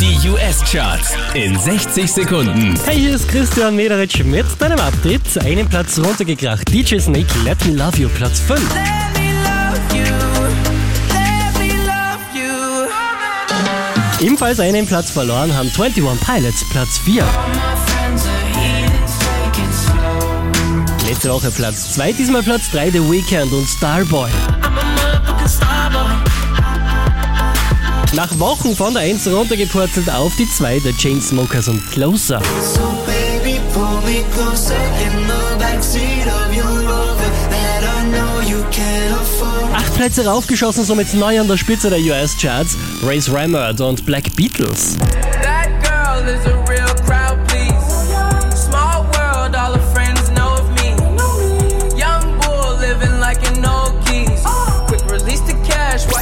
Die US-Charts in 60 Sekunden. Hey, hier ist Christian Mederitsch mit deinem Update. Einen Platz runtergekracht. DJ Snake, Let Me Love You, Platz 5. Let me love you. Let me love you. Ebenfalls einen Platz verloren haben 21 Pilots, Platz 4. My friends are heathens, take it slow. Letzte Woche Platz 2, diesmal Platz 3, The Weeknd und Starboy. I'm a starboy. Nach Wochen von der 1 runtergepurzelt auf die 2 der Chainsmokers und Closer. So baby, pull me closer in the backseat of your Rover that I know you can't afford. Acht Plätze raufgeschossen, somit neu an der Spitze der US-Charts. Race Rammert und Black Beatles. That girl is a